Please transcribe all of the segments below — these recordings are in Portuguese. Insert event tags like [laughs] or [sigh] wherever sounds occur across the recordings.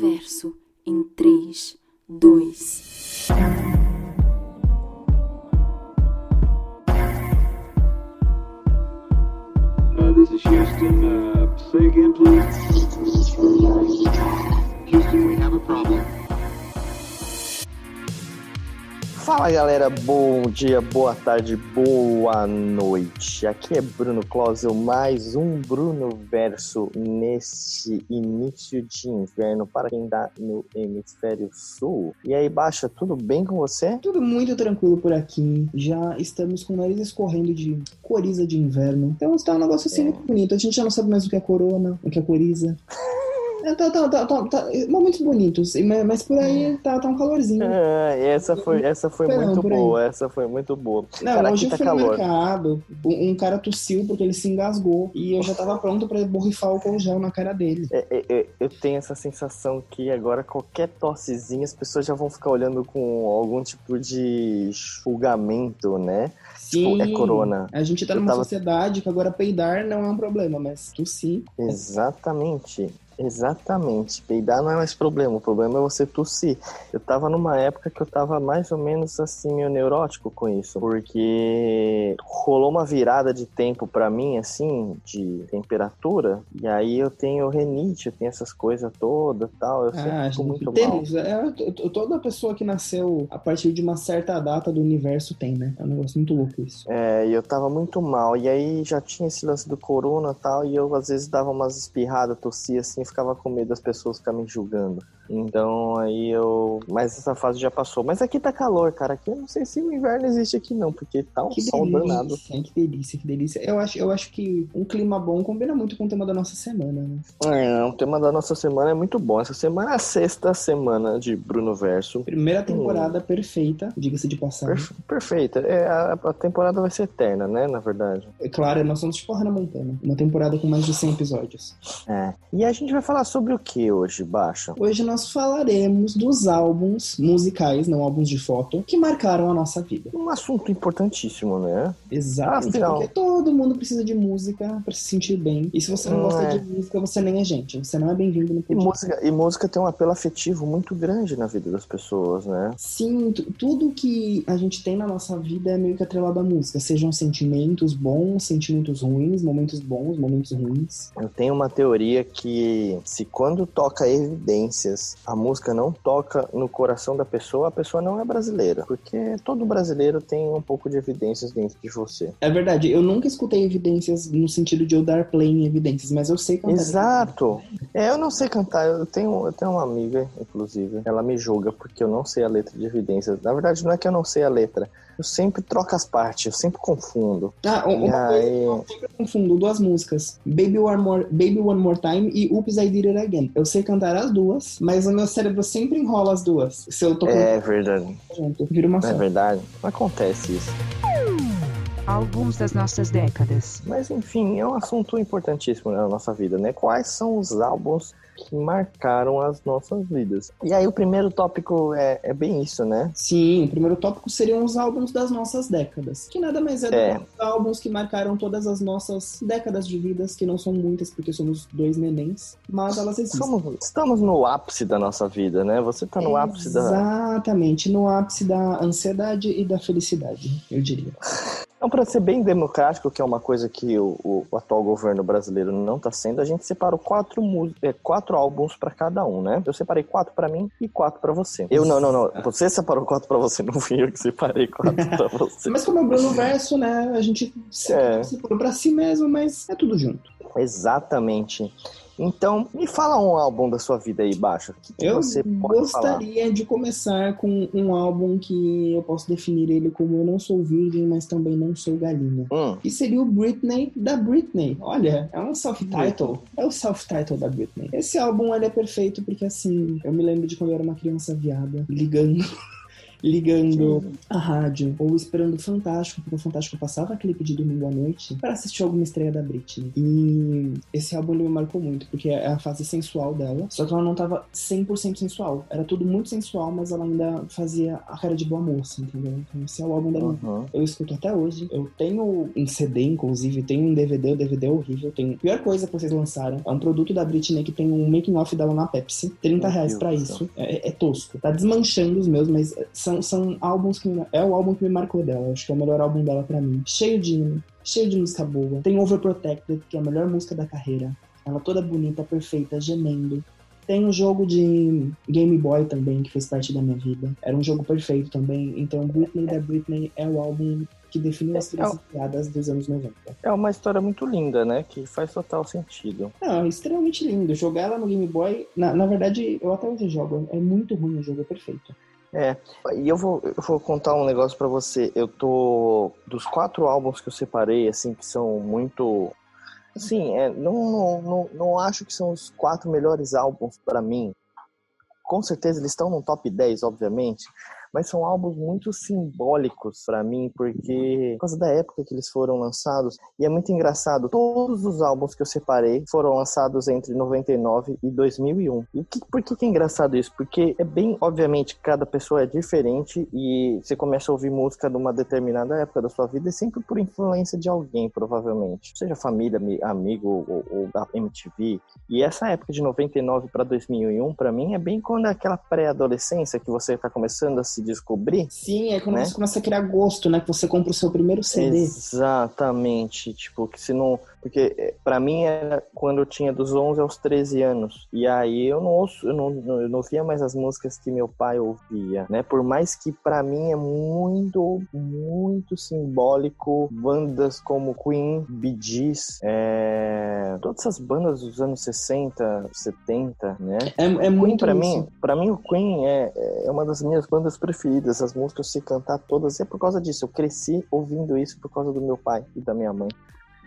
Verso em 3, 2. Uh, this is Houston. Uh, say again, please. Fala galera, bom dia, boa tarde, boa noite. Aqui é Bruno Closel, mais um Bruno Verso neste início de inverno para quem está no hemisfério sul. E aí, Baixa, tudo bem com você? Tudo muito tranquilo por aqui. Já estamos com o nariz escorrendo de coriza de inverno. Então está um negócio assim É. muito bonito. A gente já não sabe mais o que é corona, o que é coriza. [laughs] É, tá, tá, tá, tá, tá- momentos bonitos, mas, por aí tá, tá um calorzinho. Ah, essa foi, essa foi muito aí. boa, essa foi muito boa. Não, Cara, hoje aqui tá eu fui no calor. mercado, um, um cara tossiu porque ele se engasgou e eu já tava pronto pra borrifar álcool gel na cara dele. É, é, é, eu tenho essa sensação que agora qualquer tossezinha as pessoas já vão ficar olhando com algum tipo de julgamento, né? Sim, é corona. A gente tá Eu numa tava- sociedade que agora peidar não é um problema, mas tossir. Exatamente. Exatamente. Peidar não é mais problema, o problema é você tossir. Eu tava numa época que eu tava mais ou menos assim, meio neurótico com isso, porque rolou uma virada de tempo pra mim, assim, de temperatura, e aí eu tenho renite, eu tenho essas coisas todas e tal, eu sempre Ah, fico muito mal. temos. É, toda pessoa que nasceu a partir de uma certa data do universo tem, né? É um negócio muito louco isso. É, e eu tava muito mal. E aí já tinha esse lance do corona e tal, e eu às vezes dava umas espirradas, tossia assim, ficava com medo das pessoas ficarem julgando. Então aí eu. Mas essa fase já passou. Mas aqui tá calor, cara. Aqui eu não sei se o inverno existe aqui não, porque tá um Que sol danado. delícia, que delícia, que delícia. Eu acho, eu acho que um clima bom combina muito com o tema da nossa semana, né? É, o tema da nossa semana é muito bom. Essa semana é a sexta semana de Bruno Verso. Primeira temporada perfeita, diga-se de passagem. Perfe- perfeita. É, a, a temporada vai ser eterna, né? Na verdade. É claro, nós somos tipo Hannah Montana. Uma temporada com mais de 100 episódios. É. E a gente vai falar sobre o que hoje, Baixa? Hoje nós falaremos dos álbuns musicais, não álbuns de foto, que marcaram a nossa vida. Um assunto importantíssimo, né? Exatamente, Afinal. porque todo mundo precisa de música pra se sentir bem. E se você não Hum, gosta é. de música, você nem é gente. Você não é bem-vindo no E podcast. música, e música tem um apelo afetivo muito grande na vida das pessoas, né? Sim, tu- tudo que a gente tem na nossa vida é meio que atrelado à música. Sejam sentimentos bons, sentimentos ruins, momentos bons, momentos ruins. Eu tenho uma teoria que se quando toca evidências, a música não toca no coração da pessoa, a pessoa não é brasileira. Porque todo brasileiro tem um pouco de evidências dentro de você. É verdade, eu nunca escutei evidências no sentido de eu dar play em evidências, mas eu sei cantar. Exato. É, eu não sei cantar. Eu tenho, eu tenho uma amiga, inclusive, ela me julga porque eu não sei a letra de evidências. Na verdade, não é que eu não sei a letra. Eu sempre troco as partes, eu sempre confundo. Ah, uma coisa aí- que eu sempre confundo duas músicas: Baby One, More, Baby One More Time e Oops, I Did It Again. Eu sei cantar as duas, mas o meu cérebro sempre enrola as duas. Se eu tô É verdade. junto, vira uma é só. verdade. Não acontece isso. Alguns das nossas décadas. Mas enfim, é um assunto importantíssimo na nossa vida, né? Quais são os álbuns que marcaram as nossas vidas? E aí o primeiro tópico é, é bem isso, né? Sim, o primeiro tópico seriam os álbuns das nossas décadas. Que nada mais é do É. que os álbuns que marcaram todas as nossas décadas de vidas, que não são muitas porque somos dois nenéns, mas elas existem. Somos, estamos no ápice da nossa vida, né? Você tá no ápice da. Exatamente, no ápice da ansiedade e da felicidade, eu diria. [laughs] Então, para ser bem democrático, que é uma coisa que o, o- atual governo brasileiro não está sendo, a gente separou quatro, é, quatro álbuns para cada um, né? Eu separei quatro para mim e quatro para você. Eu não, não, não. Você separou quatro para você, não fui eu que separei quatro para [laughs] você. Mas como é o Bruno Verso, né? A gente se, É. se for pra si mesmo, mas é tudo junto. Exatamente. Então, me fala um álbum da sua vida aí, Baixa. Eu você pode falar? gostaria de começar com um álbum que eu posso definir ele como Eu Não Sou Virgem, mas também não sou galinha. Hum, Que seria o Britney da Britney. Olha, é um self-title. É o self-title da Britney. Esse álbum ele é perfeito porque assim, eu me lembro de quando eu era uma criança viada, ligando. [laughs] ligando a rádio ou esperando o Fantástico, porque o Fantástico passava clipe de domingo à noite para assistir alguma estreia da Britney. E esse álbum me marcou muito, porque é a fase sensual dela, só que ela não tava 100% sensual. Era tudo muito sensual, mas ela ainda fazia a cara de boa moça, entendeu? Então esse é o álbum dela. Uhum. Eu escuto até hoje. Eu tenho um CD, inclusive, tenho um DVD, o DVD é horrível. Tem... Pior coisa que vocês lançaram é um produto da Britney que tem um making off dela na Pepsi. 30 Meu reais do isso. É, é tosco. Tá desmanchando os meus, mas são, são álbuns que. me- É o álbum que me marcou dela. Acho que é o melhor álbum dela pra mim. Cheio de hino, cheio de música boa. Tem Overprotected, que é a melhor música da carreira. Ela toda bonita, perfeita, gemendo. Tem um jogo de Game Boy também, que fez parte da minha vida. Era um jogo perfeito também. Então, Britney da Britney é o álbum que definiu as É, três piadas dos anos 90. É uma história muito linda, né? Que faz total sentido. Não, é extremamente lindo. Jogar ela no Game Boy, na, na verdade, eu até hoje jogo. É muito ruim o jogo, é perfeito. É, e eu vou, eu vou contar um negócio pra você. Eu tô. Dos quatro álbuns que eu separei, assim, que são muito. Assim, é, não, não, não, não acho que são os quatro melhores álbuns pra mim. Com certeza eles estão no top 10, obviamente. Mas são álbuns muito simbólicos pra mim, porque por causa da época que eles foram lançados. E é muito engraçado, todos os álbuns que eu separei foram lançados entre 99 e 2001. E que, por que, que é engraçado isso? Porque é bem, obviamente, cada pessoa é diferente e você começa a ouvir música numa determinada época da sua vida e sempre por influência de alguém, provavelmente. Seja família, ami- amigo ou, ou da MTV. E essa época de 99 para 2001, pra mim, é bem quando é aquela pré-adolescência que você tá começando a se descobrir. Sim, é quando Né? você começa a criar gosto, né? Que você compra o seu primeiro CD. Exatamente, tipo, que se não. Porque eh, pra mim era quando eu tinha dos 11 aos 13 anos. E aí eu não ouço, eu não, eu não ouvia mais as músicas que meu pai ouvia, né? Por mais que pra mim é muito, muito simbólico bandas como Queen, Bee Gees, é, todas essas bandas dos anos 60, 70, né? É, é muito isso. mim, para mim o Queen é, é uma das minhas bandas preferidas. As músicas eu sei cantar todas. E é por causa disso. Eu cresci ouvindo isso por causa do meu pai e da minha mãe.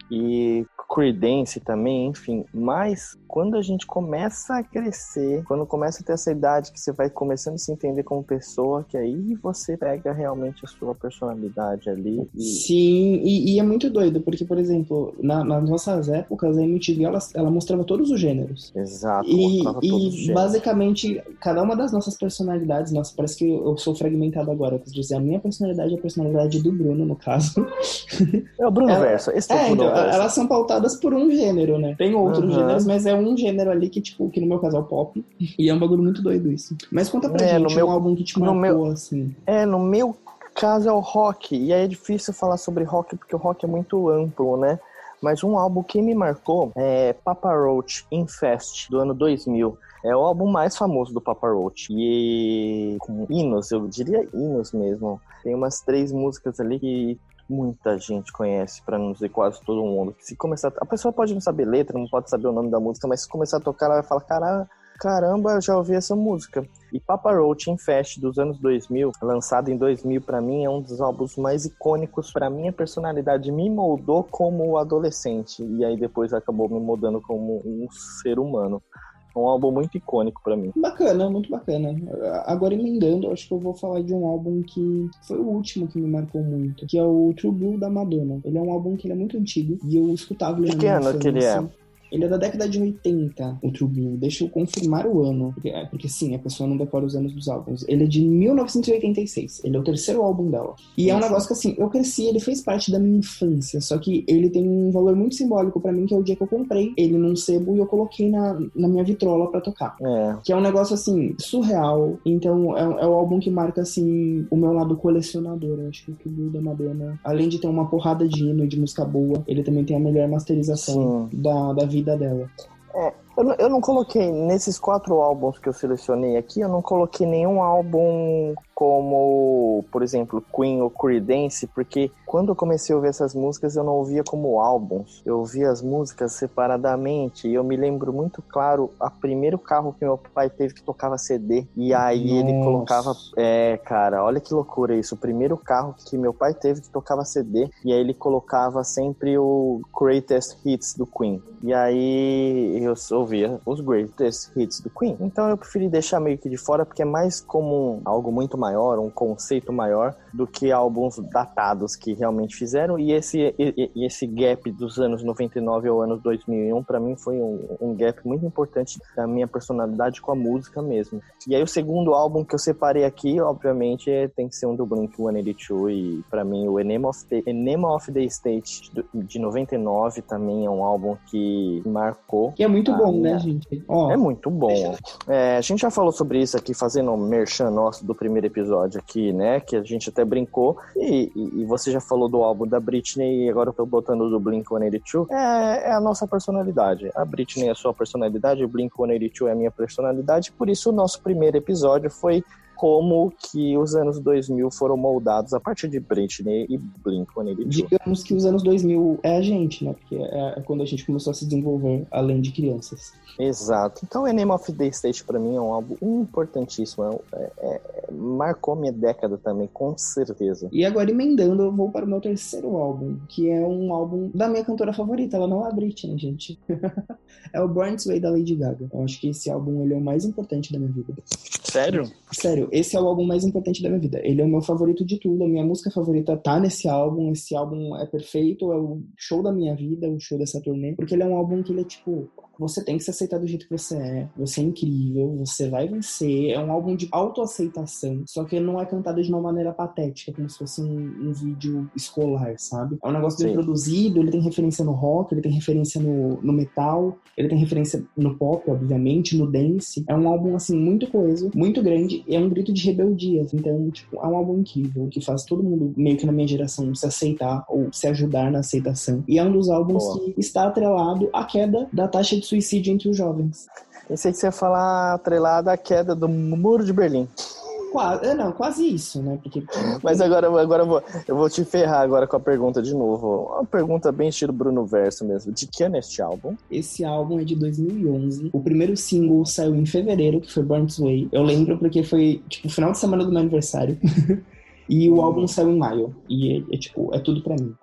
E Creedence também, enfim. Mas quando a gente começa a crescer, quando começa a ter essa idade que você vai começando a se entender como pessoa, que aí você pega realmente a sua personalidade ali. E... Sim, e, e é muito doido, porque, por exemplo, na- nas nossas épocas, a MTV ela, ela mostrava todos os gêneros. Exato, E, e basicamente, cada uma das nossas personalidades, nossa, parece que eu sou fragmentado agora. Quer dizer, a minha personalidade é a personalidade do Bruno, no caso. É o Bruno Ela- Verso. Esse é, o É, Bruno então, Verso. elas são pautadas por um gênero, né? Tem outros Aham. gêneros, mas é um gênero ali que, tipo, que no meu caso é o pop. E é um bagulho muito doido isso. Mas conta pra É, gente no um meu- álbum que te marcou, meu- assim. É, no meu caso é o rock. E aí é difícil falar sobre rock porque o rock é muito amplo, né? Mas um álbum que me marcou é Papa Roach Infest, do ano 2000. É o álbum mais famoso do Papa Roach. E com hinos, eu diria hinos mesmo. Tem umas três músicas ali que muita gente conhece, pra não dizer quase todo mundo. Se começar, a pessoa pode não saber letra, não pode saber o nome da música, mas se começar a tocar, ela vai falar: "Cara, caramba, já ouvi essa música". E Papa Roach Infest dos anos 2000, lançado em 2000 pra mim, é um dos álbuns mais icônicos pra minha personalidade. Me moldou como adolescente e aí depois acabou me moldando como um ser humano. É um álbum muito icônico pra mim. Bacana, muito bacana. Agora emendando, acho que eu vou falar de um álbum que foi o último que me marcou muito, que é o True Blue da Madonna. Ele é um álbum que ele é muito antigo e eu escutava ele De que ano que ele é? Ele é da década de 80, o True Blue. Deixa eu confirmar o ano. Porque, é, porque sim, a pessoa não decora os anos dos álbuns. Ele é de 1986. Ele é o terceiro álbum dela. E é um negócio que, assim, eu cresci, ele fez parte da minha infância. Só que ele tem um valor muito simbólico pra mim, que é o dia que eu comprei ele num sebo e eu coloquei na, na minha vitrola pra tocar. É, Que é um negócio assim, surreal. Então é, é o álbum que marca assim o meu lado colecionador. Eu acho que o Blue da Madonna, além de ter uma porrada de hino e de música boa, ele também tem a melhor masterização da, da vida dela. Eu, não- eu não coloquei, nesses quatro álbuns que eu selecionei aqui, eu não coloquei nenhum álbum como, por exemplo, Queen ou Creedence, porque quando eu comecei a ouvir essas músicas eu não ouvia como álbuns, eu ouvia as músicas separadamente, e eu me lembro muito claro, a primeiro carro que meu pai teve que tocava CD, e aí ele Nossa. colocava, é, cara, olha que loucura isso, o primeiro carro que meu pai teve que tocava CD, e aí ele colocava sempre o Greatest Hits do Queen, e aí eu ouvia os greatest hits do Queen. Então eu preferi deixar meio que de fora porque é mais como algo muito maior, um conceito maior do que álbuns datados que realmente fizeram. E esse, e, e esse gap dos anos 99 ao ano 2001 para mim foi um, um gap muito importante da minha personalidade com a música mesmo. E aí o segundo álbum que eu separei aqui, obviamente, é, tem que ser um do Blink-182 e para mim o Enema of the, Enema of the State de 99 também é um álbum que marcou. Que é muito bom, minha... né, gente? Ó, É muito bom. É, a gente já falou sobre isso aqui, fazendo um merchan nosso do primeiro episódio aqui, né? Que a gente até brincou. E, e, e você já falou do álbum da Britney e agora eu tô botando do Blink-182. É, é a nossa personalidade. A Britney é a sua personalidade, o Blink-182 é a minha personalidade. Por isso o nosso primeiro episódio foi como que os anos 2000 foram moldados a partir de Britney e Blink-182. digamos que os anos 2000 é a gente, né? Porque é, é quando a gente começou a se desenvolver além de crianças. Exato. Então, Enema of the State pra mim é um álbum importantíssimo. É- é- marcou minha década também, com certeza. E agora, emendando, eu vou para o meu terceiro álbum, que é um álbum da minha cantora favorita. Ela não é a Britney, gente. [laughs] é o Born This Way da Lady Gaga. Eu acho que esse álbum ele é o mais importante da minha vida. Sério? Sério, esse é o álbum mais importante da minha vida. Ele é o meu favorito de tudo. A minha música favorita tá nesse álbum. Esse álbum é perfeito, é o show da minha vida, o show dessa turnê. Porque ele é um álbum que ele é tipo. Você tem que se aceitar do jeito que você é. Você é incrível, você vai vencer. É um álbum de autoaceitação. Só que não é cantado de uma maneira patética, como se fosse um, um vídeo escolar, sabe? É um negócio bem produzido, ele tem referência no rock, ele tem referência no, no metal, ele tem referência no pop, obviamente, no dance. É um álbum, assim, muito coeso, muito grande, e é um grito de rebeldia. Então, tipo, é um álbum incrível, que faz todo mundo, meio que na minha geração, se aceitar ou se ajudar na aceitação. E é um dos álbuns Boa. que está atrelado à queda da taxa de suicídio entre os jovens. Pensei que você ia falar atrelada à queda do Muro de Berlim. Quase, é, não, quase isso, né? Porque [laughs] Mas agora, agora eu, vou, eu vou te ferrar agora com a pergunta de novo. Uma pergunta bem estilo Bruno Verso mesmo. De que ano é este álbum? Esse álbum é de 2011. O primeiro single saiu em fevereiro, que foi Born This Way. Eu lembro porque foi, tipo, o final de semana do meu aniversário. [laughs] e o álbum saiu em maio. E é, é, tipo, é tudo pra mim.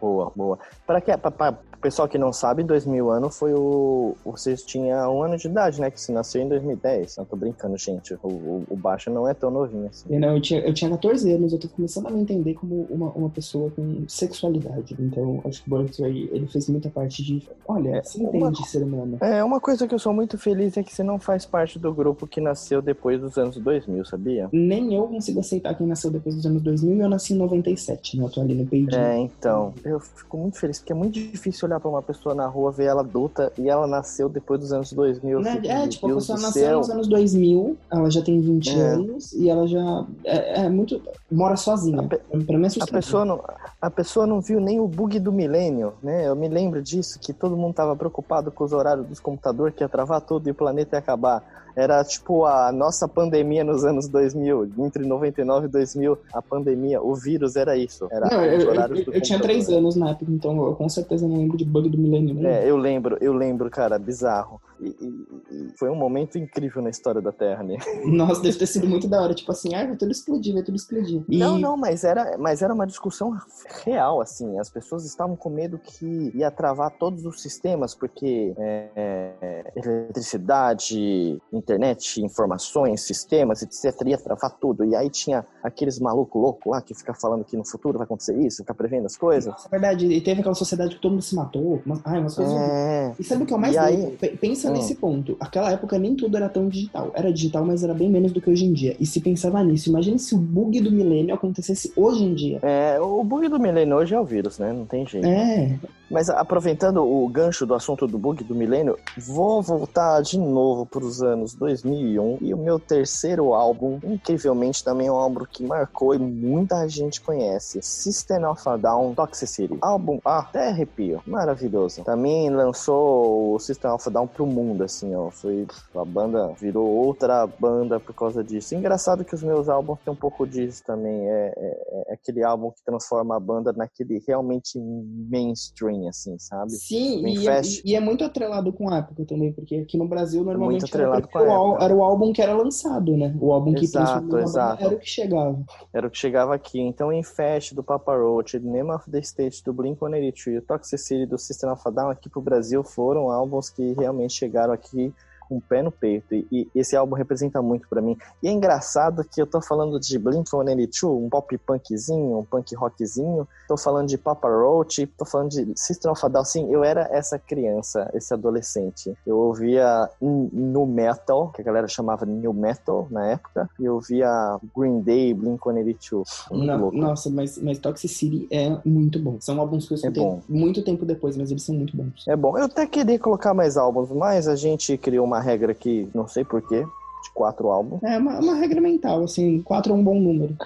Boa, boa. Para que, pra, pra, pessoal que não sabe, 2000 ano foi o. Vocês tinham um ano de idade, né? Que se nasceu em 2010. Não tô brincando, gente. O, o, o Baixa não é tão novinho assim. E, não, eu, tinha, eu tinha 14 anos, eu tô começando a me entender como uma, uma pessoa com sexualidade. Então, acho que o This Way, ele fez muita parte de. Olha, você uma- entende ser humano. É, uma coisa que eu sou muito feliz é que você não faz parte do grupo que nasceu depois dos anos 2000, sabia? Nem eu consigo aceitar quem nasceu depois dos anos 2000 e eu nasci em 97, né? Eu tô ali no peidinho. É, então. Eu fico muito feliz, porque é muito difícil olhar pra uma pessoa na rua, ver ela adulta e ela nasceu depois dos anos 2000. Né? Fico, É, tipo, a Deus pessoa do nasceu céu. nos anos 2000, ela já tem 20 É. anos e ela já é, é muito. mora sozinha. A pe- Pra mim é A pessoa, não, a pessoa não viu nem o bug do milênio, né? Eu me lembro disso, que todo mundo tava preocupado com os horários dos computadores, que ia travar tudo e o planeta ia acabar. Era tipo a nossa pandemia nos anos 2000, entre 99 e 2000, a pandemia, o vírus era isso. Era Não, eu, eu, eu- eu tinha. 3 anos na época, então eu com certeza não lembro de bug do milênio. né? É, eu lembro, eu lembro, cara, bizarro. E, e- e foi um momento incrível na história da Terra, né? [laughs] Nossa, deve ter sido muito da hora. Tipo assim, ah, vai tudo explodir, vai tudo explodir. E Não, não, mas era, mas era uma discussão real, assim. As pessoas estavam com medo que ia travar todos os sistemas, porque é, é, eletricidade, internet, informações, sistemas, etc., ia travar tudo. E aí tinha aqueles malucos loucos lá que fica falando que no futuro vai acontecer isso, fica prevendo as coisas. É verdade, e teve aquela sociedade que todo mundo se matou. Mas, ai, umas coisas. É, E sabe o que é o mais E aí- louco? Pe- Pensa. Nesse ponto. Aquela época nem tudo era tão digital. Era digital, mas era bem menos do que hoje em dia. E se pensava nisso, imagine se o bug do milênio acontecesse hoje em dia. é, o bug do milênio hoje é o vírus, né? Não tem jeito. É, Mas aproveitando o gancho do assunto do bug do milênio, vou voltar de novo para os anos 2001 e o meu terceiro álbum, incrivelmente também é um álbum que marcou e muita gente conhece, System of a Down Toxicity. Álbum, ah, até arrepio, maravilhoso. Também lançou o System of a Down pro mundo, assim, ó, foi a banda virou outra banda por causa disso. Engraçado que os meus álbuns têm um pouco disso também, é, é- é aquele álbum que transforma a banda naquele realmente mainstream, online, assim, sabe? Sim, e é, e é muito atrelado com a época também, porque aqui no Brasil normalmente muito era, o era o álbum que era lançado, né? O álbum que Exato, exato. era o que chegava. Era o que chegava aqui. Então, Infest do Papa Roach, Name of the State do Blink-182 e o Toxicity do System of a Down aqui pro Brasil foram álbuns que realmente chegaram aqui com o pé no peito. E, e esse álbum representa muito pra mim. E é engraçado que eu tô falando de Blink-182, um pop punkzinho, um punk rockzinho. Tô falando de Papa Roach, tô falando de System of a Down. Sim, eu era essa criança, esse adolescente. Eu ouvia no metal, que a galera chamava new metal na época. E eu ouvia Green Day, Blink-182. Muito Na- louco. nossa, mas, mas Toxicity é muito bom. São álbuns que eu escutei bom. muito tempo depois, mas eles são muito bons. É bom. Eu até queria colocar mais álbuns, mas a gente criou uma regra aqui, não sei porquê, de quatro álbuns. É uma, uma regra mental, assim, quatro é um bom número.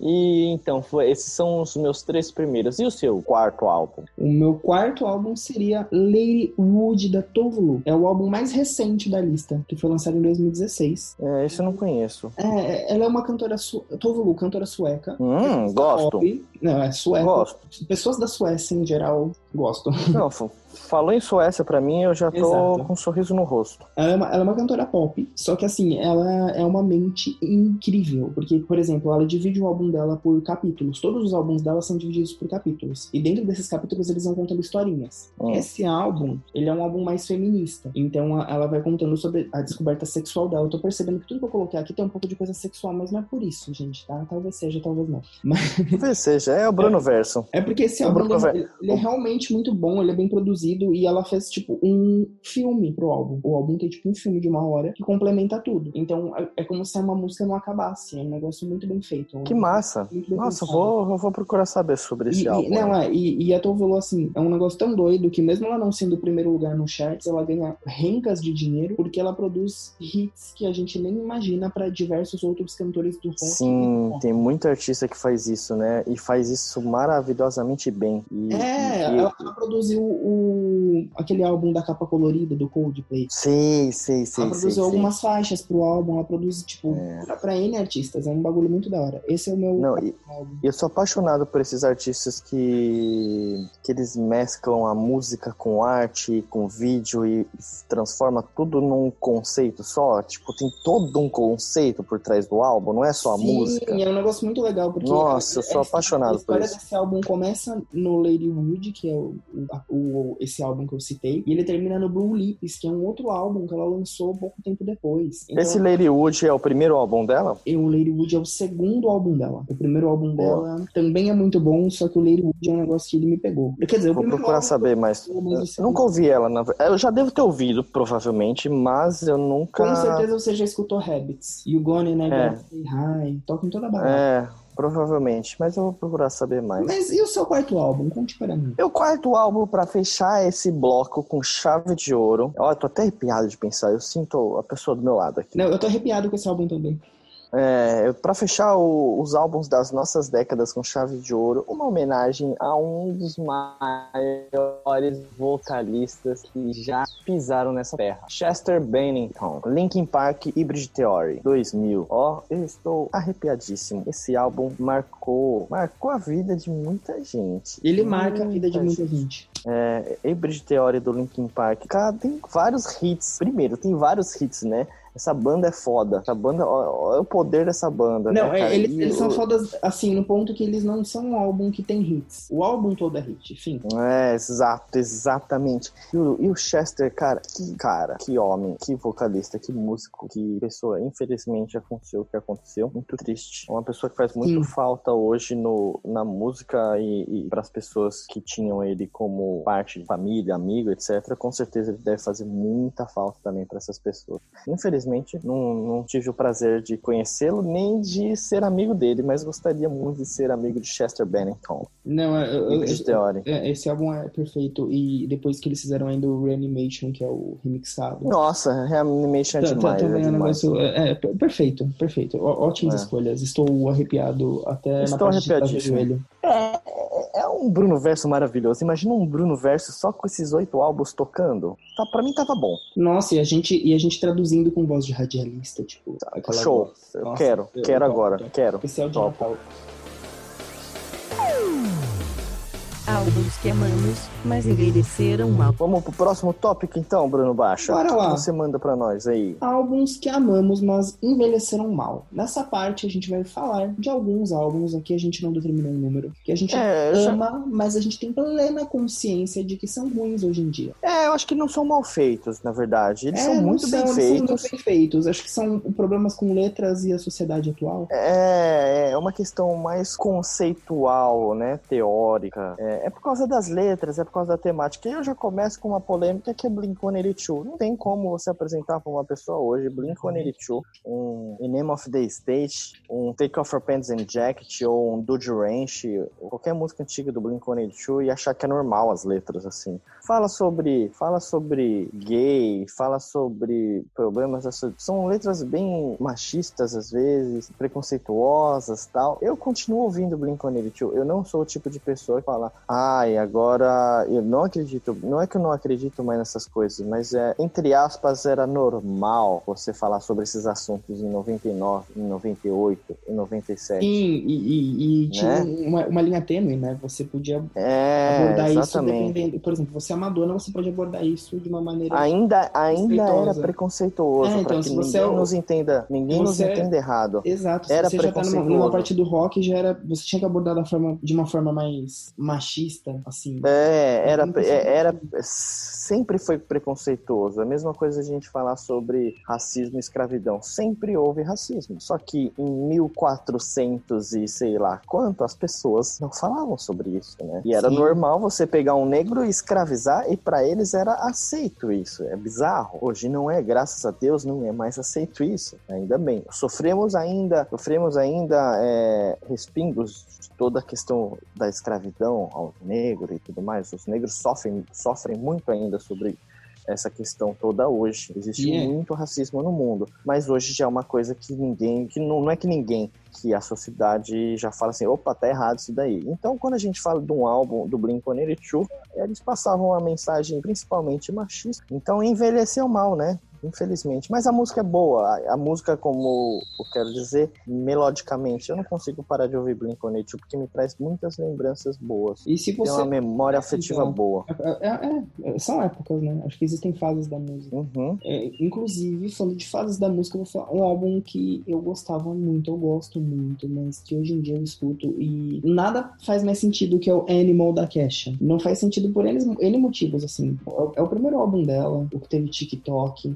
E então, foi, esses são os meus três primeiros. E o seu quarto álbum? O meu quarto álbum seria Lady Wood da Tovulu. É o álbum mais recente da lista, que foi lançado em 2016. É, esse eu não conheço. É, ela é uma cantora su... Tovulu, cantora sueca. Hum, gosto. Pop. Não, é sueca. Gosto. Pessoas da Suécia em geral gostam. Não, [laughs] falou em Suécia pra mim, eu já tô Exato. com um sorriso no rosto. Ela é, uma, ela é uma cantora pop, só que assim, ela é uma mente incrível. Porque, por exemplo, ela divide o álbum dela por capítulos. Todos os álbuns dela são divididos por capítulos. E dentro desses capítulos eles vão contando historinhas. Hum. Esse álbum, ele é um álbum mais feminista. Então ela vai contando sobre a descoberta sexual dela. Eu tô percebendo que tudo que eu coloquei aqui tem um pouco de coisa sexual, mas não é por isso, gente, tá? Talvez seja, talvez não. [laughs] Mas Talvez seja, é o Bruno Verso. é porque esse O álbum ele, ele- ele é realmente muito bom, ele é bem produzido e ela fez tipo um filme pro álbum. O álbum tem tipo um filme de uma hora que complementa tudo. Então é, é como se uma música não acabasse. É um negócio muito bem feito. Um Que massa. Nossa, pensado. vou, eu vou procurar saber sobre esse E, álbum. e, não, é, e, e a Tovolo, assim, é um negócio tão doido que mesmo ela não sendo o primeiro lugar no charts, ela ganha rencas de dinheiro porque ela produz hits que a gente nem imagina pra diversos outros cantores do rock. Sim, tem muito artista que faz isso, né? E faz isso maravilhosamente bem. E, É, e- ela produziu o, aquele álbum da capa colorida do Coldplay. Sei, sei, sei, ela sei, produziu sei. algumas faixas pro álbum, ela produz, tipo, pra, pra N artistas. É um bagulho muito da hora. Esse é o meu Não, e- álbum. Eu sou apaixonado por esses artistas que, que eles mesclam a música com arte, com vídeo e transforma tudo num conceito só. Tipo, tem todo um conceito por trás do álbum, não é só a Sim, música. é um negócio muito legal, porque Nossa, eu a- sou a- apaixonado A história por isso. desse álbum começa no Lady Wood, que é o, o- o- esse álbum que eu citei, e ele termina no Blue Lips, que é um outro álbum que ela lançou pouco tempo depois. Então, Esse Lady Wood é o primeiro álbum dela? e o Lady Wood é o segundo álbum dela. O primeiro álbum dela também é muito bom, só que o Lady Wood é um negócio que ele me pegou. Quer dizer, o Vou procurar saber mais. o nunca ouvi ela, na Eu já devo ter ouvido, provavelmente, mas eu nunca. Com certeza você já escutou Habits. You Gonna Never É. Say Hi. Toca em toda a balada. É, provavelmente, mas eu vou procurar saber mais. Mas e o seu quarto álbum? Conte para mim. Meu quarto álbum pra fechar esse bloco com chave de ouro. Ó, eu tô até arrepiado de pensar. Eu sinto a pessoa do meu lado aqui. Não, eu tô arrepiado com esse álbum também. É, para fechar o- os álbuns das nossas décadas com chave de ouro, uma homenagem a um dos maiores vocalistas que já pisaram nessa terra, Chester Bennington, Linkin Park Hybrid Theory 2000. Ó, eu estou arrepiadíssimo. Esse álbum marcou, marcou a vida de muita gente. Ele marca a vida de Muita muita gente. é, Hybrid Theory do Linkin Park. Cara, tem vários hits. Primeiro, tem vários hits, né? Essa banda é foda. Essa banda, ó, ó, o poder dessa banda. Não, né, é, cara? eles, eles são fodas, assim, no ponto que eles não são um álbum que tem hits. O álbum todo é hit, enfim. É, exato, exatamente. E o, e o Chester, cara, que cara, que homem, que vocalista, que músico, que pessoa. Infelizmente aconteceu o que aconteceu. Muito triste. É Uma pessoa que faz muito Sim. falta hoje no, na música e, e para as pessoas que tinham ele como parte de família, amigo, etc. Com certeza ele deve fazer muita falta também para essas pessoas. Infelizmente, não, não tive o prazer de conhecê-lo nem de ser amigo dele, mas gostaria muito de ser amigo de Chester Bennington. Não, é, eu- eu- Hybrid Theory. é, esse álbum é perfeito. E depois que eles fizeram ainda o Reanimation, que é o remixado. Nossa, Reanimation é Tá- tá- demais, também é é um demais. negócio. É, é, per- perfeito, perfeito. Ótimas É. escolhas. Estou arrepiado até Estou na parte de trás do arrepiadíssimo. joelho. É, é um Bruno Verso maravilhoso. Imagina um Bruno Verso só com esses oito álbuns tocando. Tá, pra mim tava bom. Nossa, e a gente, e a gente traduzindo com voz de radialista, tipo, aquela Show. voz. Eu Nossa, quero, eu- quero eu agora, quero. Especial de. Natal. Álbuns que amamos, mas envelheceram mal. Vamos pro próximo tópico então, Bruno Baixa. Bora lá. O que você manda pra nós aí? Álbuns que amamos, mas envelheceram mal. Nessa parte a gente vai falar de alguns álbuns, aqui a gente não determinou um número, que a gente É, eu já- ama, mas a gente tem plena consciência de que são ruins hoje em dia. É, eu acho que não são mal feitos, na verdade. Eles É, são muito bem eles feitos. São muito bem feitos. Acho que são problemas com letras e a sociedade atual. É, é uma questão mais conceitual, né? Teórica. É, é por causa das letras, é por causa da temática. E eu já começo com uma polêmica que é Blink-182. Não tem como você apresentar para uma pessoa hoje Blink-182, um In Name of the State, um Take Off Your Pants and Jacket, ou um Dude Ranch, qualquer música antiga do Blink-182 e achar que é normal as letras, assim. Fala sobre, fala sobre gay, fala sobre problemas são letras bem machistas às vezes, preconceituosas, tal. Eu continuo ouvindo Blink-182. Eu não sou o tipo de pessoa que fala: "Ai, agora eu não acredito". Não é que eu não acredito mais nessas coisas, mas é entre aspas era normal você falar sobre esses assuntos em 99, em 98, em 97. Sim, e, e- e tinha Né? uma, uma linha tênue, né? Você podia É, abordar isso exatamente. dependendo. Por exemplo, você é uma dona, você pode abordar isso de uma maneira. Ainda, ainda era preconceituoso, É, então, se você ninguém é nos entenda, ninguém nos você é- entenda errado. Exato, Era você já tá numa, numa parte do rock, já era. Você tinha que abordar da forma, de uma forma mais machista, assim. É, era, Nunca é, era, foi. sempre foi preconceituoso. A mesma coisa a gente falar sobre racismo e escravidão. Sempre houve racismo. Só que em 1400 e sei lá quanto, as pessoas não falavam sobre isso, né? E era Sim. normal você pegar um negro e escravizar, e pra eles era aceito isso. É bizarro. Hoje não é, graças a Deus, não é mais aceito isso. Ainda bem. Sofremos ainda, sofremos ainda é, respingos de toda a questão da escravidão ao negro e tudo mais. Os negros sofrem, sofrem muito ainda sobre essa questão toda hoje. Existe E é. muito racismo no mundo, mas hoje já é uma coisa que ninguém, que não, não é que ninguém, que a sociedade já fala assim, opa, tá errado isso daí. Então, quando a gente fala de um álbum do Blink-182, eles passavam uma mensagem principalmente machista. Então, envelheceu mal, né? Infelizmente. Mas a música é boa. A, a música, como eu quero dizer, melodicamente, eu não consigo parar de ouvir Blink-182 porque me traz muitas lembranças boas. E se Tem você. uma memória afetiva Então, boa. É, é- é, são épocas, né? Acho que existem fases da música. Uhum. É, inclusive, falando de fases da música, eu vou falar um álbum que eu gostava muito, eu gosto muito, mas que hoje em dia eu escuto e nada faz mais sentido que é o Animal da Kesha. Não faz sentido por N, N motivos, assim. É o, é o primeiro álbum dela, o que teve TikTok,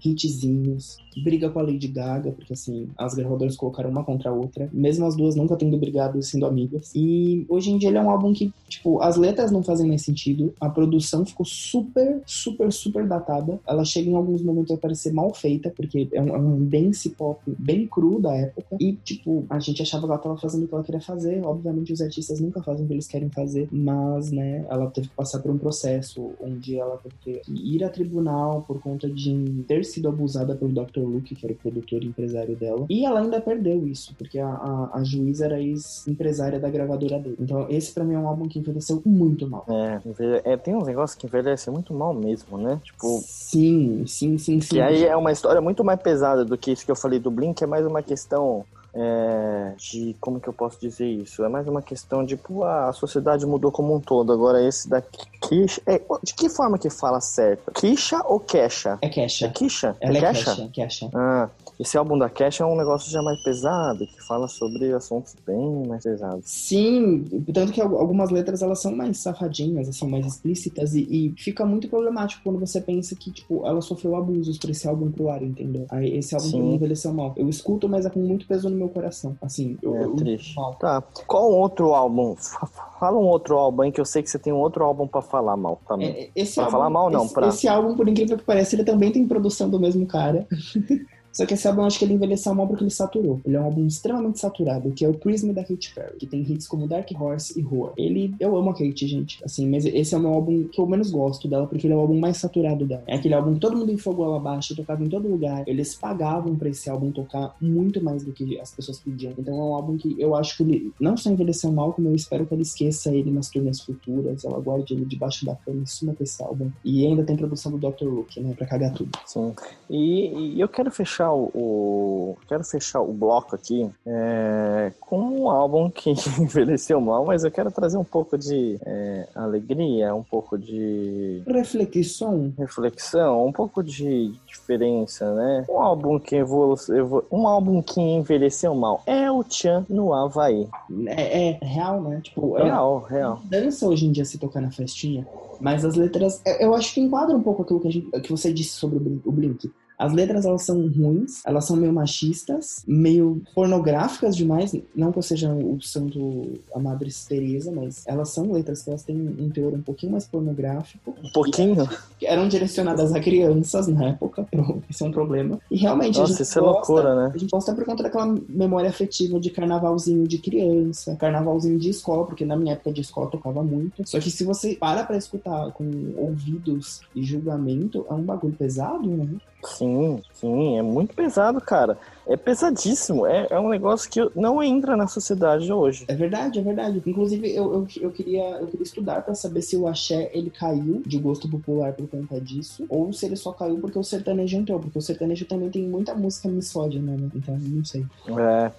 briga com a Lady Gaga, porque assim, as gravadoras colocaram uma contra a outra, mesmo as duas nunca tendo brigado e sendo amigas. E hoje em dia ele é um álbum que, tipo, as letras não fazem mais sentido, a produção ficou super, super, super datada. Ela chega em alguns momentos a parecer mal feita, porque é um, é um dance pop bem cru da época. E, tipo, a gente achava que ela tava fazendo o que ela queria fazer. Obviamente, os artistas nunca fazem o que eles querem fazer, mas, né, ela teve que passar por um processo onde ela teve que ir a tribunal por conta de ter sido abusada pelo Dr. Luke, que era o produtor e empresário dela. E ela ainda perdeu isso, porque a, a, a juíza era ex-empresária da gravadora dele. Então, esse pra mim é um álbum que envelheceu muito mal. É, é, tem uns negócios que envelhecem muito mal mesmo, né? Tipo, Sim, sim, sim, sim. que aí é uma história muito mais pesada do que isso que eu falei do Blink, é mais uma questão é, de. Como que eu posso dizer isso? É mais uma questão de, pô, a sociedade mudou como um todo. Agora, esse daqui. Kisha, é, de que forma que fala certo? Kisha ou Kesha? É É Kesha. Kisha? Ela é Kesha? Kesha, Kesha. Ah, esse álbum da Kesha é um negócio já mais pesado, que fala sobre assuntos bem mais pesados. Sim, tanto que al- algumas letras elas são mais safadinhas, são mais explícitas e, e fica muito problemático quando você pensa que, tipo, ela sofreu abusos por esse álbum pro ar, entendeu? Aí esse álbum Sim. pra mim envelheceu mal. Eu escuto, mas é com muito peso no meu coração. Assim, eu, É eu- triste. mal. Tá. Qual outro álbum? Fa- Fala um outro álbum aí que eu sei que você tem um outro álbum pra falar mal também. É, esse Pra álbum, falar mal, não, esse, pra- esse álbum, por incrível que pareça, ele também tem produção do mesmo cara. [laughs] Só que esse álbum acho que ele envelheceu mal porque ele saturou. Ele é um álbum extremamente saturado, que é o Prism da Katy Perry, que tem hits como Dark Horse e Roar. Ele, eu amo a Katy, gente, assim, mas esse é o meu álbum que eu menos gosto dela, porque ele é o álbum mais saturado dela. É aquele álbum que todo mundo enfogou ela abaixo, tocava em todo lugar. Eles pagavam pra esse álbum tocar muito mais do que as pessoas pediam. Então é um álbum que eu acho que ele não só envelheceu mal, como eu espero que ela esqueça ele nas turnês futuras, ela guarde ele debaixo da cama e suma com esse álbum. E ainda tem produção do Dr. Luke, né, pra cagar tudo. Sim. E, e eu quero fechar fechar o, o- quero fechar o bloco aqui é, com um álbum que [laughs] envelheceu mal, mas eu quero trazer um pouco de é, alegria, um pouco de Reflexão. reflexão, um pouco de diferença, né? Um álbum que evolu evo- um álbum que envelheceu mal é o Chan no Havaí. É, é real, né? Tipo, é, Real, real. dança hoje em dia se tocar na festinha, mas as letras, eu- eu acho que enquadra um pouco aquilo que, a gente- que você disse sobre o Blink. As letras elas são ruins, elas são meio machistas, meio pornográficas demais. Não que eu seja o santo a Madre Teresa, mas elas são letras que elas têm um teor um pouquinho mais pornográfico. Um pouquinho. Que eram direcionadas a crianças na época, [laughs] isso é um problema. E realmente a Nossa, gente isso é gosta- loucura, né? a gente gosta por conta daquela memória afetiva de carnavalzinho de criança, carnavalzinho de escola, porque na minha época de escola tocava muito. Só que se você para pra escutar com ouvidos e julgamento, é um bagulho pesado, né? Sim, sim, é muito pesado, cara. É pesadíssimo. É, é um negócio que não entra na sociedade hoje. É verdade, é verdade. Inclusive, eu, eu, eu queria, eu queria estudar pra saber se o axé ele caiu de gosto popular por conta disso, ou se ele só caiu porque o sertanejo entrou, porque o sertanejo também tem muita música misógina, né? Então, não sei. É.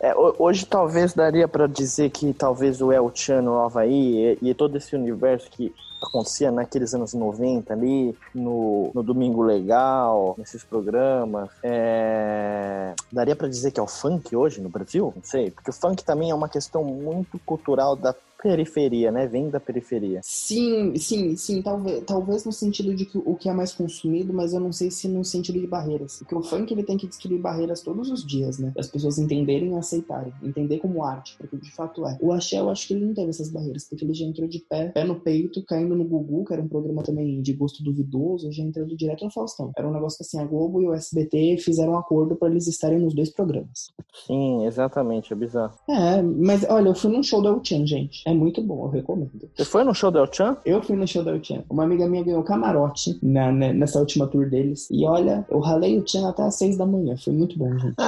É, ho- hoje talvez daria pra dizer que talvez o El Chan no Havaí e, e todo esse universo que acontecia naqueles anos 90 ali, no, no Domingo Legal, nesses programas, é, daria pra dizer que é o funk hoje no Brasil? Não sei, porque o funk também é uma questão muito cultural da periferia, né? Vem da periferia. Sim, sim, sim, talvez, talvez no sentido de que o que é mais consumido, mas eu não sei se no sentido de barreiras. Porque o funk ele tem que destruir barreiras todos os dias, né? As pessoas entenderem e aceitarem, entender como arte, porque de fato é. O Axé, eu acho que ele não teve essas barreiras, porque ele já entrou de pé, pé no peito, caindo no Gugu, que era um programa também de gosto duvidoso, já entrando direto no Faustão. Era um negócio que assim, a Globo e o SBT fizeram um acordo para eles estarem nos dois programas. Sim, exatamente, é bizarro. É, mas olha, eu fui num show da Uchan, gente. É muito bom, eu recomendo. Você foi no show do El Chan? Eu fui no show da Uchan. Uma amiga minha ganhou camarote na, né, nessa última tour deles. E olha, eu ralei o Chan até às seis da manhã. Foi muito bom, gente. [laughs]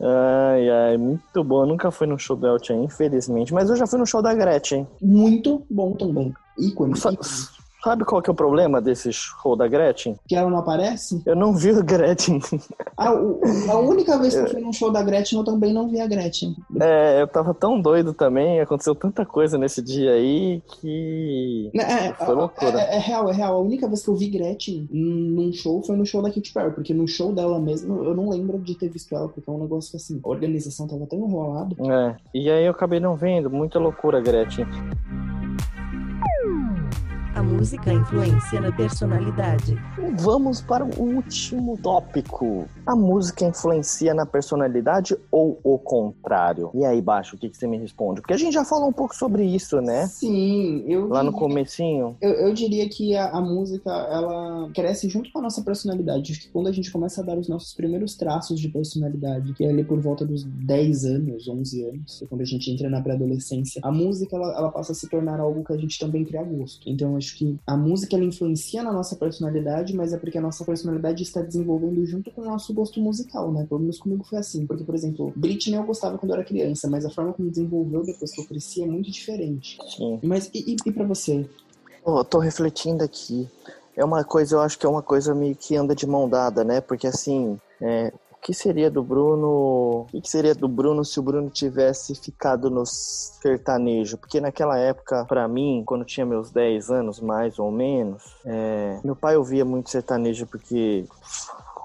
Ai, ai, muito bom. Eu nunca fui no show do El Chan, infelizmente. Mas eu já fui no show da Gretchen. Muito bom também. Ícone, Sa- ícone. Sabe qual que é o problema desse show da Gretchen? Que ela não aparece? Eu não vi a Gretchen. Ah, o- a única vez que eu [laughs] fui num show da Gretchen, eu também não vi a Gretchen. É, eu tava tão doido também, aconteceu tanta coisa nesse dia aí que. É, é, Foi loucura. é- é real, é real. A única vez que eu vi Gretchen num show foi no show da Katy Perry, porque no show dela mesmo eu não lembro de ter visto ela, porque é um negócio que assim, a organização tava tão enrolada. É, e aí eu acabei não vendo, muita loucura, Gretchen. A música influencia na personalidade. Vamos para o último tópico. A música influencia na personalidade ou o contrário? E aí, Baixo, o que, que você me responde? Porque a gente já falou um pouco sobre isso, né? Sim, eu Lá no comecinho. Eu, eu diria que a, a música, ela cresce junto com a nossa personalidade. Acho que quando a gente começa a dar os nossos primeiros traços de personalidade, que é ali por volta dos 10 anos, 11 anos, é quando a gente entra na pré-adolescência, a música, ela, ela passa a se tornar algo que a gente também cria gosto. Então, acho que a música, ela influencia na nossa personalidade, mas é porque a nossa personalidade está desenvolvendo junto com o nosso gosto musical, né? Pelo menos comigo foi assim. Porque, por exemplo, Britney eu gostava quando eu era criança, mas a forma como desenvolveu depois que eu cresci é muito diferente. Sim. Mas e, e, e pra você? Pô, eu tô refletindo aqui. É uma coisa, eu acho que é uma coisa meio que anda de mão dada, né? Porque assim, é, que seria do Bruno? O que seria do Bruno se o Bruno tivesse ficado no sertanejo? Porque naquela época, pra mim, quando tinha meus 10 anos, mais ou menos, é, meu pai ouvia muito sertanejo porque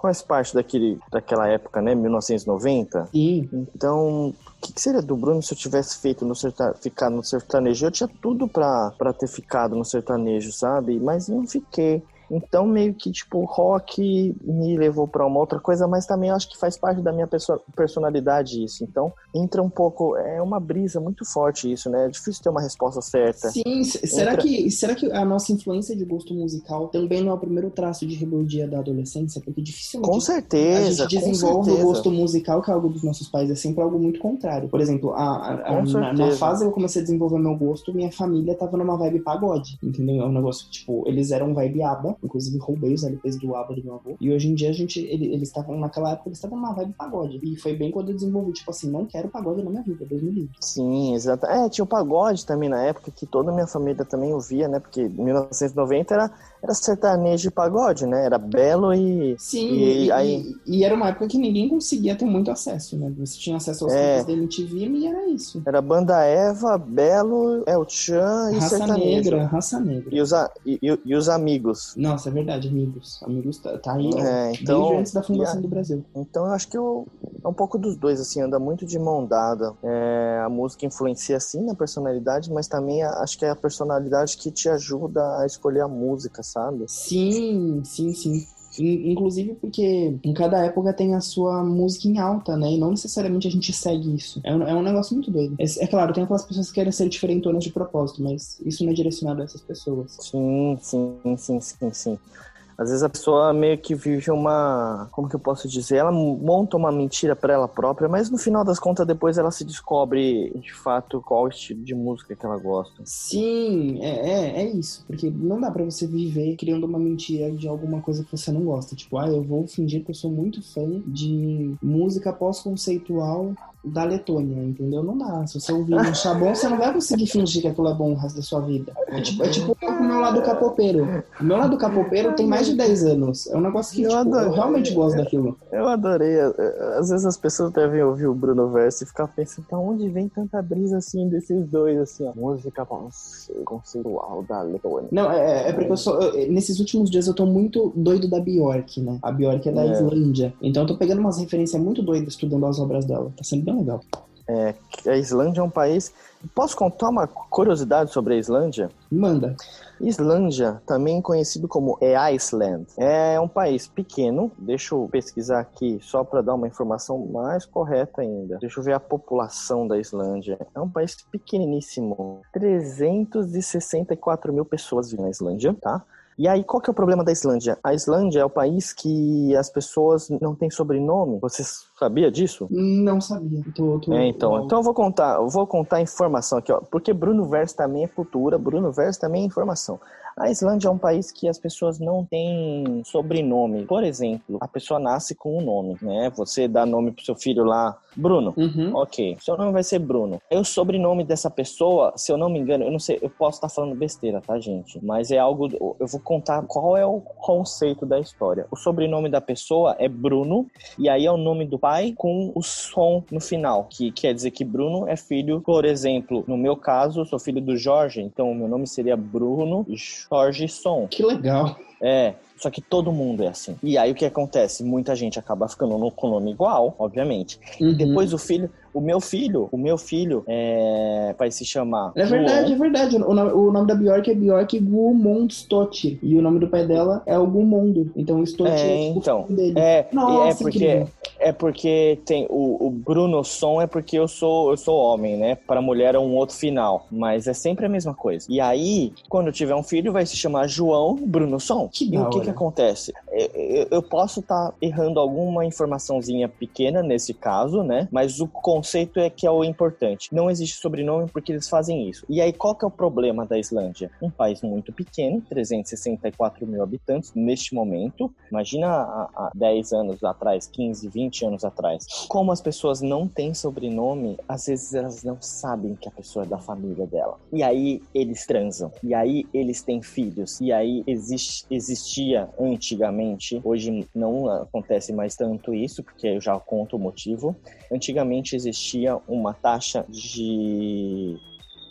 faz parte daquele, daquela época, né? 1990. Sim, Então, o que, que seria do Bruno se eu tivesse feito no serta... ficado no sertanejo? Eu tinha tudo pra, pra ter ficado no sertanejo, sabe? Mas não fiquei. Então, meio que, tipo, rock me levou pra uma outra coisa, mas também acho que faz parte da minha perso- personalidade isso. Então, entra um pouco. É uma brisa muito forte isso, né? É difícil ter uma resposta certa. Sim, será Entra- que, será que a nossa influência de gosto musical também não é o primeiro traço de rebeldia da adolescência? Porque dificilmente Com a certeza, gente com desenvolve o gosto musical, que é algo dos nossos pais, é sempre algo muito contrário. Por exemplo, a, a- a- na, na fase que eu comecei a desenvolver meu gosto, minha família tava numa vibe pagode, entendeu? É um negócio que, tipo, eles eram vibe aba, Inclusive, roubei os LPs do ABBA do meu avô. E hoje em dia, a gente, ele- eles estavam, naquela época, eles estavam numa vibe pagode. E foi bem quando eu desenvolvi, tipo assim, não quero pagode na minha vida, Deus me livre. Sim, exato. É, tinha o pagode também na época, que toda a minha família também ouvia, né? Porque 1990 era, era sertanejo e pagode, né? Era belo e. Sim, E e, aí- e- era uma época que ninguém conseguia ter muito acesso, né? Você tinha acesso aos É. clipes da MTV e era isso. Era Banda Eva, Belo, El Chan e Raça sertanejo. negra, raça negra. E os, a- e, e- e os amigos. Nossa, é verdade, amigos. Amigos tá, tá aí É, então- desde antes da fundação a- do Brasil. Então eu acho que eu, é um pouco dos dois, assim, anda muito de mão dada. É, a música influencia sim na personalidade, mas também acho que é a personalidade que te ajuda a escolher a música, sabe? Sim, sim, sim. In- Inclusive porque em cada época tem a sua música em alta, né? E não necessariamente a gente segue isso. É um, é um negócio muito doido. É, é claro, tem aquelas pessoas que querem ser diferentonas de propósito, mas isso não é direcionado a essas pessoas. Sim, sim, sim, sim, sim. Às vezes a pessoa meio que vive uma. Como que eu posso dizer? Ela monta uma mentira pra ela própria, mas no final das contas, depois ela se descobre de fato qual estilo de música que ela gosta. Sim, é, é, é isso. Porque não dá pra você viver criando uma mentira de alguma coisa que você não gosta. Tipo, ah, eu vou fingir que eu sou muito fã de música pós-conceitual da Letônia, entendeu? Não dá. Se você ouvir um achar bom, você não vai conseguir fingir que aquilo é bom o resto da sua vida. É tipo, é tipo o meu lado capopeiro. O meu lado capopeiro tem mais de 10 anos. É um negócio que Eu tipo, eu adoro. realmente gosto daquilo. Eu adorei. Às vezes as pessoas devem ouvir o Bruno Verso e ficar pensando, pra onde vem tanta brisa assim desses dois, assim, ó. Música conceitual da Letônia. Não, é, é porque eu sou. eu- nesses últimos dias eu tô muito doido da Bjork, né? A Bjork é da É. Islândia. Então eu tô pegando umas referências muito doidas estudando as obras dela. Tá sendo bem legal. A Islândia é um país. Posso contar uma curiosidade sobre a Islândia? Manda. Islândia, também conhecido como é Iceland, é um país pequeno. Deixa eu pesquisar aqui só para dar uma informação mais correta ainda. Deixa eu ver a população da Islândia. É um país pequeniníssimo. 364 mil pessoas vivem na Islândia, tá? E aí, qual que é o problema da Islândia? A Islândia é o país que as pessoas não têm sobrenome. Você sabia disso? Não sabia. Tô, tô- É, então, Uau. então eu vou contar, eu vou contar a informação aqui, ó, porque Bruno Verso também é cultura, Bruno Verso também é informação. A Islândia é um país que as pessoas não têm sobrenome. Por exemplo, a pessoa nasce com um nome, né? Você dá nome pro seu filho lá, Bruno. Uhum. Ok, seu nome vai ser Bruno. E o sobrenome dessa pessoa, se eu não me engano, eu não sei, eu posso estar falando besteira, tá, gente? Mas é algo. Eu vou contar qual é o conceito da história. O sobrenome da pessoa é Bruno, e aí é o nome do pai com o som no final, que quer dizer que Bruno é filho, por exemplo, no meu caso, eu sou filho do Jorge, então o meu nome seria Bruno Jorge Som. Que legal. É, só que todo mundo é assim. E aí o que acontece? Muita gente acaba ficando no, com o nome igual, obviamente. Uhum. Depois o filho, o meu filho, o meu filho é, vai se chamar. É verdade, João. é verdade. O nome, o nome da Bjork é Bjork Gudmundsdottir. E o nome do pai dela é o Gudmundur. Então o É, é, tipo então. dele. É, Nossa, é porque é porque tem o, o Bruno Som é porque eu sou eu sou homem, né? Para mulher é um outro final, mas é sempre a mesma coisa. E aí, quando eu tiver um filho, vai se chamar João Bruno Som. Que e o que que acontece? Eu, eu- eu posso estar errando alguma informaçãozinha pequena nesse caso, né? Mas o conceito é que é o importante. Não existe sobrenome porque eles fazem isso. E aí, qual que é o problema da Islândia? Um país muito pequeno, 364 mil habitantes neste momento. Imagina há, há 10 anos atrás, 15, 20 anos atrás. Como as pessoas não têm sobrenome, às vezes elas não sabem que a pessoa é da família dela. E aí eles transam. E aí eles têm filhos. E aí existe, existia antigamente, hoje não acontece mais tanto isso, porque eu já conto o motivo. Antigamente existia uma taxa de.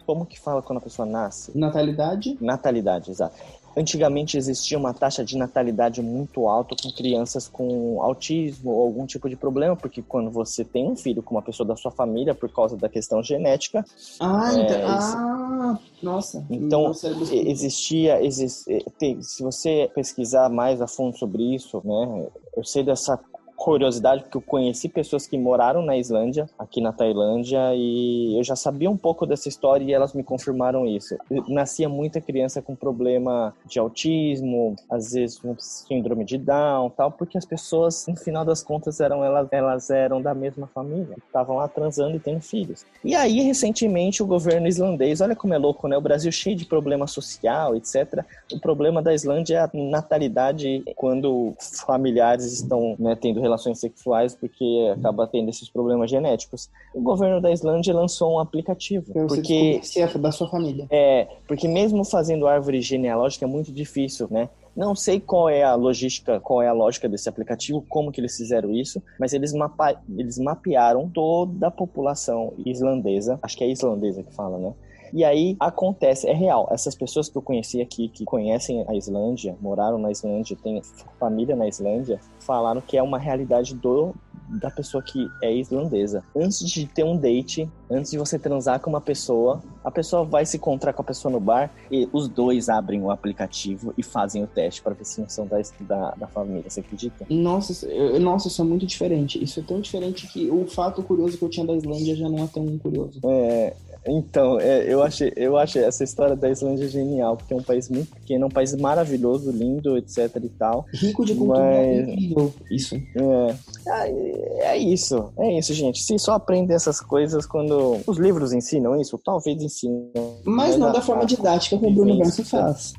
Como que fala quando a pessoa nasce? Natalidade. Natalidade, exato. Antigamente existia uma taxa de natalidade muito alta com crianças com autismo ou algum tipo de problema, porque quando você tem um filho com uma pessoa da sua família por causa da questão genética, Ah, É, então. Ah, nossa. Então, existia, exis- tem- se você pesquisar mais a fundo sobre isso, né, eu sei dessa curiosidade, porque eu conheci pessoas que moraram na Islândia, aqui na Tailândia, e eu já sabia um pouco dessa história e elas me confirmaram isso. Nascia muita criança com problema de autismo, às vezes com síndrome de Down, tal, porque as pessoas, no final das contas, eram elas, elas eram da mesma família, estavam lá transando e tendo filhos. E aí, recentemente, o governo islandês, olha como é louco, né? O Brasil cheio de problema social, etc. O problema da Islândia é a natalidade quando familiares estão né, tendo relações sexuais porque acaba tendo esses problemas genéticos. O governo da Islândia lançou um aplicativo. Pra porque se é da sua família. é, porque mesmo fazendo árvore genealógica é muito difícil, né? Não sei qual é a logística, qual é a lógica desse aplicativo, como que eles fizeram isso, mas eles, mapa eles mapearam toda a população islandesa, acho que é islandesa que fala, né? E aí acontece, é real. Essas pessoas que eu conheci aqui, que conhecem a Islândia, moraram na Islândia, têm família na Islândia, falaram que é uma realidade do da pessoa que é islandesa. Antes de ter um date, antes de você transar com uma pessoa, a pessoa vai se encontrar com a pessoa no bar e os dois abrem o aplicativo e fazem o teste para ver se não são da, da, da família. Você acredita? Nossa, eu- nossa, isso é muito diferente. Isso é tão diferente que o fato curioso que eu tinha da Islândia já não é tão curioso. É, então, é, eu achei, eu achei essa história da Islândia genial, porque é um país muito pequeno, um país maravilhoso, lindo, etc e tal. Rico de cultura Mas- é incrível. Isso. É, é, é isso, é isso, gente. Se só aprende essas coisas quando os livros ensinam isso, talvez ensinem. Mas não a- da forma a- didática como o Bruno Verso faz.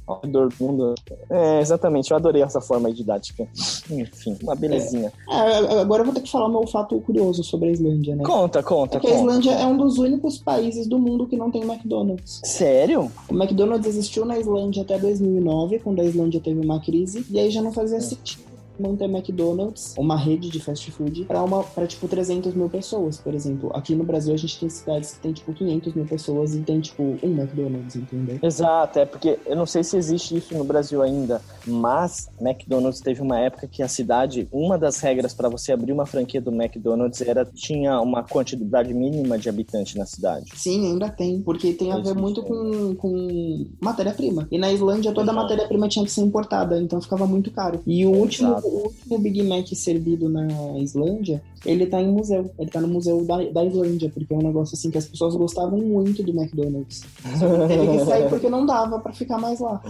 É, exatamente, eu adorei essa forma didática. Enfim, uma belezinha. Ah, agora eu vou ter que falar meu fato curioso sobre a Islândia, né? Conta, conta, Porque a conta. Islândia é um dos únicos países do mundo que não tem McDonald's. Sério? O McDonald's existiu na Islândia até 2009, quando a Islândia teve uma crise, e aí já não fazia sentido não ter McDonald's, uma rede de fast food, pra, uma, pra tipo 300 mil pessoas, por exemplo. Aqui no Brasil a gente tem cidades que tem tipo 500 mil pessoas e tem tipo um McDonald's, entendeu? Exato, é porque eu não sei se existe isso no Brasil ainda, mas McDonald's teve uma época que a cidade, uma das regras para você abrir uma franquia do McDonald's era tinha uma quantidade mínima de habitantes na cidade. Sim, ainda tem, porque tem a ver muito com, com matéria-prima. E na Islândia toda a matéria-prima tinha que ser importada, então ficava muito caro. E o último. O último Big Mac servido na Islândia, ele tá em museu. Ele tá no museu da, da Islândia, porque é um negócio assim que as pessoas gostavam muito do McDonald's. Só [laughs] que teve que sair porque não dava pra ficar mais lá.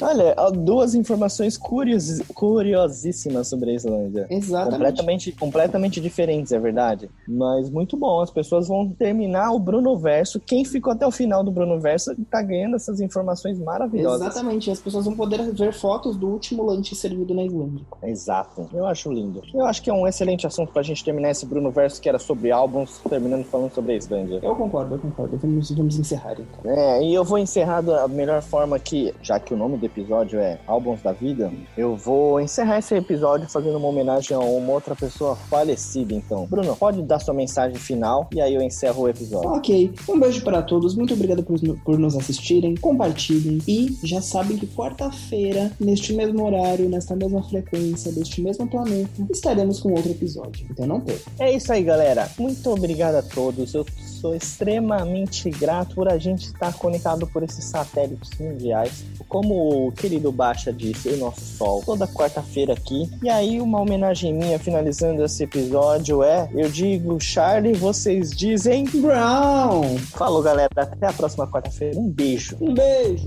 Olha, duas informações curios, curiosíssimas sobre a Islândia. Exatamente. Completamente, completamente diferentes, é verdade. Mas muito bom. As pessoas vão terminar o Bruno Verso. Quem ficou até o final do Bruno Verso tá ganhando essas informações maravilhosas. Exatamente. As pessoas vão poder ver fotos do último lanche servido na Islândia. Exato. Eu acho lindo. Eu acho que é um excelente assunto pra gente terminar esse Bruno Verso que era sobre álbuns, terminando falando sobre a Islândia. Eu concordo, eu concordo. Vamos, encerrar então. É, e eu vou encerrar da melhor forma que, já que o nome do episódio é Álbuns da Vida, eu vou encerrar esse episódio fazendo uma homenagem a uma outra pessoa falecida, então. Bruno, pode dar sua mensagem final e aí eu encerro o episódio. Ok, um beijo para todos, muito obrigado por, por nos assistirem, compartilhem e já sabem que quarta-feira, neste mesmo horário, nesta mesma frequência, deste mesmo planeta, estaremos com outro episódio, então não perca. É isso aí, galera. Muito obrigado a todos. Eu sou extremamente grato por a gente estar conectado por esses satélites mundiais. Como o querido Baixa disse, o nosso sol, toda quarta-feira aqui. E aí, uma homenagem minha finalizando esse episódio é: eu digo Charlie, vocês dizem. Brown! Falou, galera. Até a próxima quarta-feira. Um beijo. Um beijo!